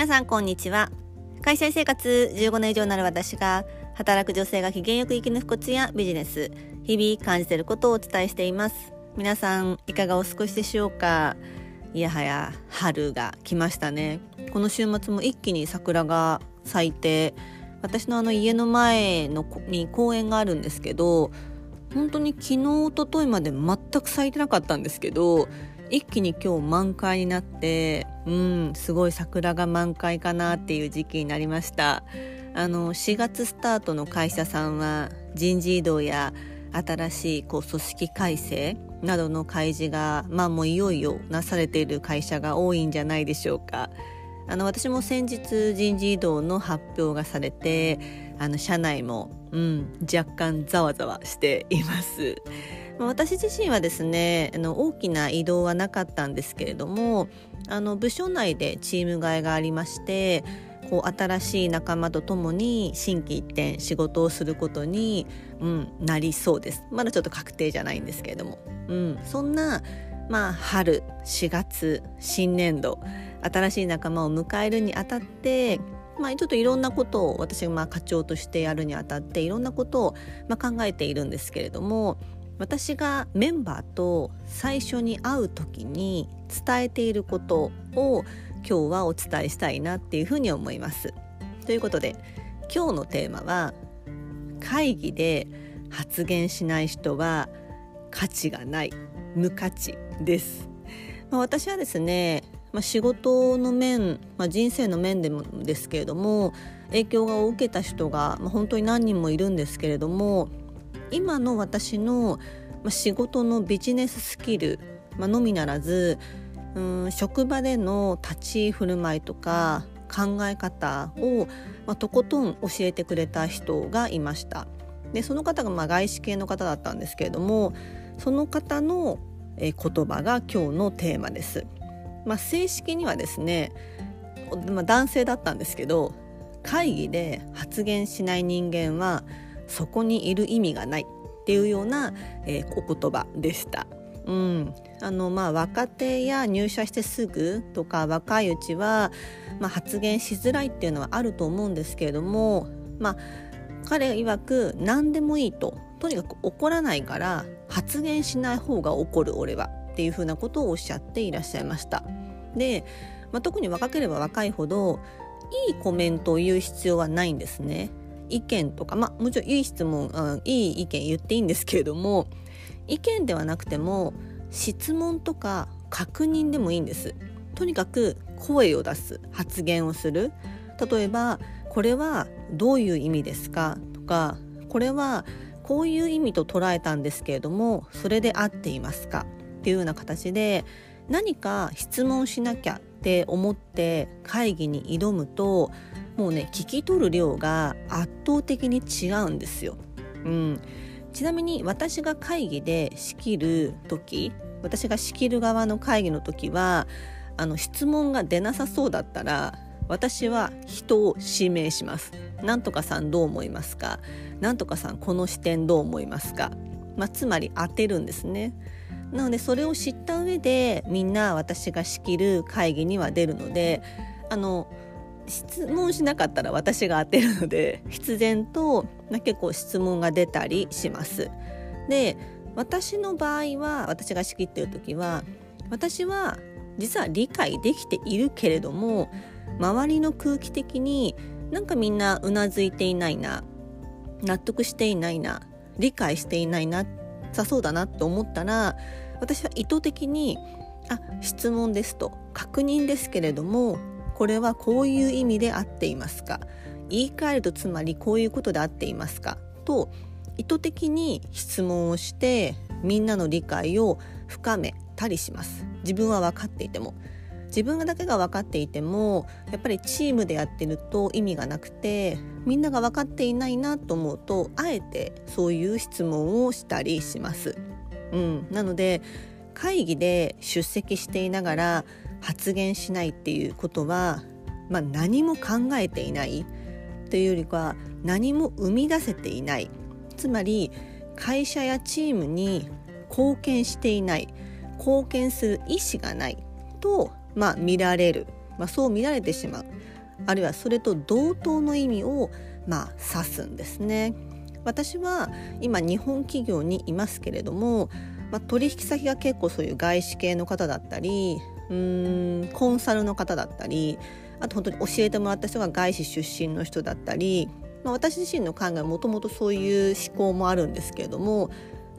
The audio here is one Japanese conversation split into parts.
皆さんこんにちは。会社生活15年以上になる私が働く女性が機嫌よく生き抜くコツやビジネス日々感じていることをお伝えしています。皆さんいかがお過ごしでしょうか。いやはや春が来ましたね。この週末も一気に桜が咲いて私のあの家の前のに公園があるんですけど本当に昨日一昨日まで全く咲いてなかったんですけど一気に今日満開になってうんすごい桜が満開かなっていう時期になりました。あの4月スタートの会社さんは人事異動や新しいこう組織改正などの開示がまあもういよいよなされている会社が多いんじゃないでしょうか。あの私も先日人事異動の発表がされてあの社内も、うん、若干ざわざわしています。私自身はですねあの大きな移動はなかったんですけれどもあの部署内でチーム替えがありましてこう新しい仲間と共に心機一転仕事をすることに、うん、なりそうです。まだちょっと確定じゃないんですけれども、うん、そんな、まあ、春4月新年度新しい仲間を迎えるにあたってまあ、ちょっといろんなことを私がまあ課長としてやるにあたっていろんなことをまあ考えているんですけれども私がメンバーと最初に会う時に伝えていることを今日はお伝えしたいなっていうふうに思います。ということで今日のテーマは会議で発言しない人は価値がない無価値です。まあ、私はですね、まあ、仕事の面、まあ、人生の面でもですけれども影響を受けた人が、まあ、本当に何人もいるんですけれども今の私の仕事のビジネススキル、まあのみならずうん職場での立ち振る舞いとか考え方を、まあ、とことん教えてくれた人がいました。でその方がまあ外資系の方だったんですけれどもその方の言葉が今日のテーマです、まあ、正式にはですね、まあ、男性だったんですけど会議で発言しない人間はそこにいる意味がないっていうような、えー、お言葉でした。うん、あのまあ若手や入社してすぐとか若いうちは、まあ、発言しづらいっていうのはあると思うんですけれども、まあ、彼曰く何でもいいととにかく怒らないから発言しない方が怒る俺はっていうふうなことをおっしゃっていらっしゃいました。で、まあ、特に若ければ若いほどいいコメントを言う必要はないんですね。意見とか、まあ、もちろんいい質問、うん、いい意見言っていいんですけれども意見ではなくても質問とか確認でもいいんですとにかく声を出す発言をする例えばこれはどういう意味ですか？とかこれはこういう意味と捉えたんですけれどもそれで合っていますか？っていうような形で何か質問しなきゃって思って会議に挑むともうね聞き取る量が圧倒的に違うんですよ。うん、ちなみに私が会議で仕切る時私が仕切る側の会議の時はあの質問が出なさそうだったら私は人を指名します。なんとかさんどう思いますか？なんとかさんこの視点どう思いますか、まあ、つまり当てるんですね。なのでそれを知った上でみんな私が仕切る会議には出るのであの質問しなかったら私が当てるので必然と結構質問が出たりします。で私の場合は私が仕切ってる時は私は実は理解できているけれども周りの空気的になんかみんなうなずいていないな納得していないな理解していないなさそうだなって思ったら私は意図的に「あ質問です」と「確認ですけれどもこれはこういう意味で合っていますか？言い換えるとつまりこういうことで合っていますか？と意図的に質問をしてみんなの理解を深めたりします。自分は分かっていても。自分だけが分かっていてもやっぱりチームでやってると意味がなくてみんなが分かっていないなと思うとあえてそういう質問をしたりします。うん、なので会議で出席していながら発言しないっていうことは、まあ、何も考えていない。というよりか何も生み出せていない。つまり会社やチームに貢献していない。貢献する意思がないと、まあ、見られるまあ、そう見られてしまうあるいはそれと同等の意味をまあ指すんですね。私は今日本企業にいますけれども、まあ、取引先が結構そういう外資系の方だったりうーんコンサルの方だったりあと本当に教えてもらった人が外資出身の人だったり、まあ、私自身の考えもともとそういう思考もあるんですけれども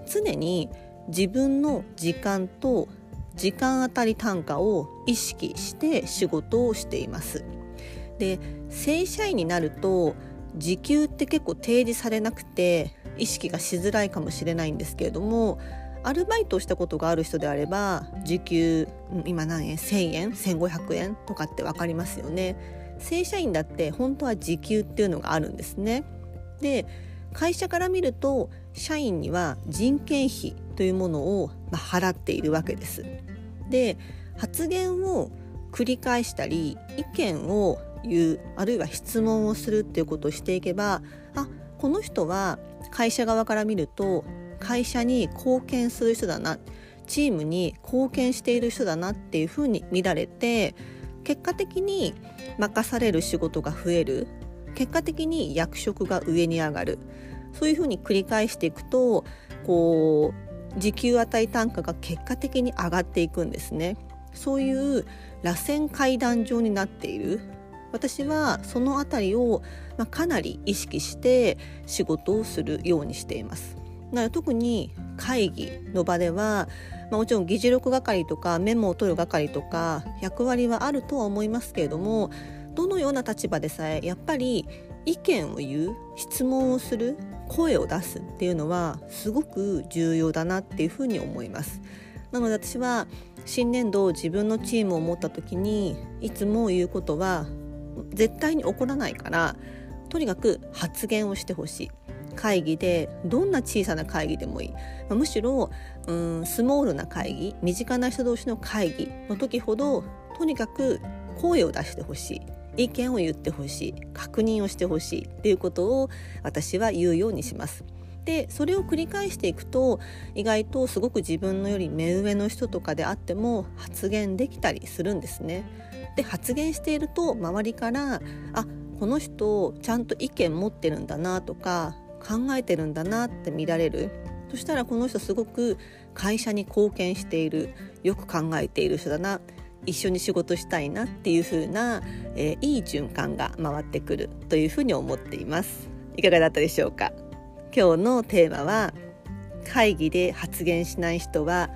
常に自分の時間と時間当たり単価を意識して仕事をしています。で正社員になると時給って結構提示されなくて意識がしづらいかもしれないんですけれどもアルバイトをしたことがある人であれば時給今何円？1,000円？1,500円？とかって分かりますよね。正社員だって本当は時給っていうのがあるんですね。で会社から見ると社員には人件費というものを払っているわけです。で発言を繰り返したり意見を言うあるいは質問をするっていうことをしていけばあこの人は会社側から見ると会社に貢献する人だなチームに貢献している人だなっていうふうに見られて結果的に任される仕事が増える結果的に役職が上に上がるそういうふうに繰り返していくとこう時給値単価が結果的に上がっていくんですね。そういう螺旋階段状になっている私はその辺りを、まあ、かなり意識して仕事をするようにしています。な特に会議の場では、まあ、もちろん議事録係とかメモを取る係とか役割はあるとは思いますけれどもどのような立場でさえやっぱり意見を言う質問をする声を出すっていうのはすごく重要だなっていうふうに思います。なので私は新年度自分のチームを持った時にいつも言うことは絶対に起こらないからとにかく発言をしてほしい。会議でどんな小さな会議でもいい、むしろうんスモールな会議身近な人同士の会議の時ほどとにかく声を出してほしい。意見を言ってほしい確認をしてほしいっていうことを私は言うようにします。でそれを繰り返していくと意外とすごく自分のより目上の人とかであっても発言できたりするんですね。で発言していると周りからあこの人ちゃんと意見持ってるんだなとか考えてるんだなって見られるそしたらこの人すごく会社に貢献しているよく考えている人だな一緒に仕事したいなっていう風な、えー、いい循環が回ってくるというふうに思っていますいかがだったでしょうか？今日のテーマは会議で発言しない人は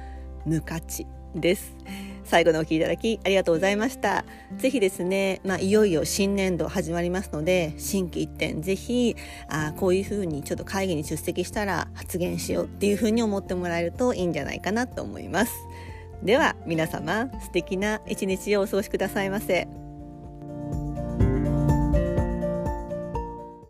無価値です最後のお聞きいただきありがとうございました。ぜひですね、まあ、いよいよ新年度始まりますので、新規一点、ぜひ、あこういうふうにちょっと会議に出席したら発言しようっていうふうに思ってもらえるといいんじゃないかなと思います。では皆様素敵な一日をお過ごしくださいませ。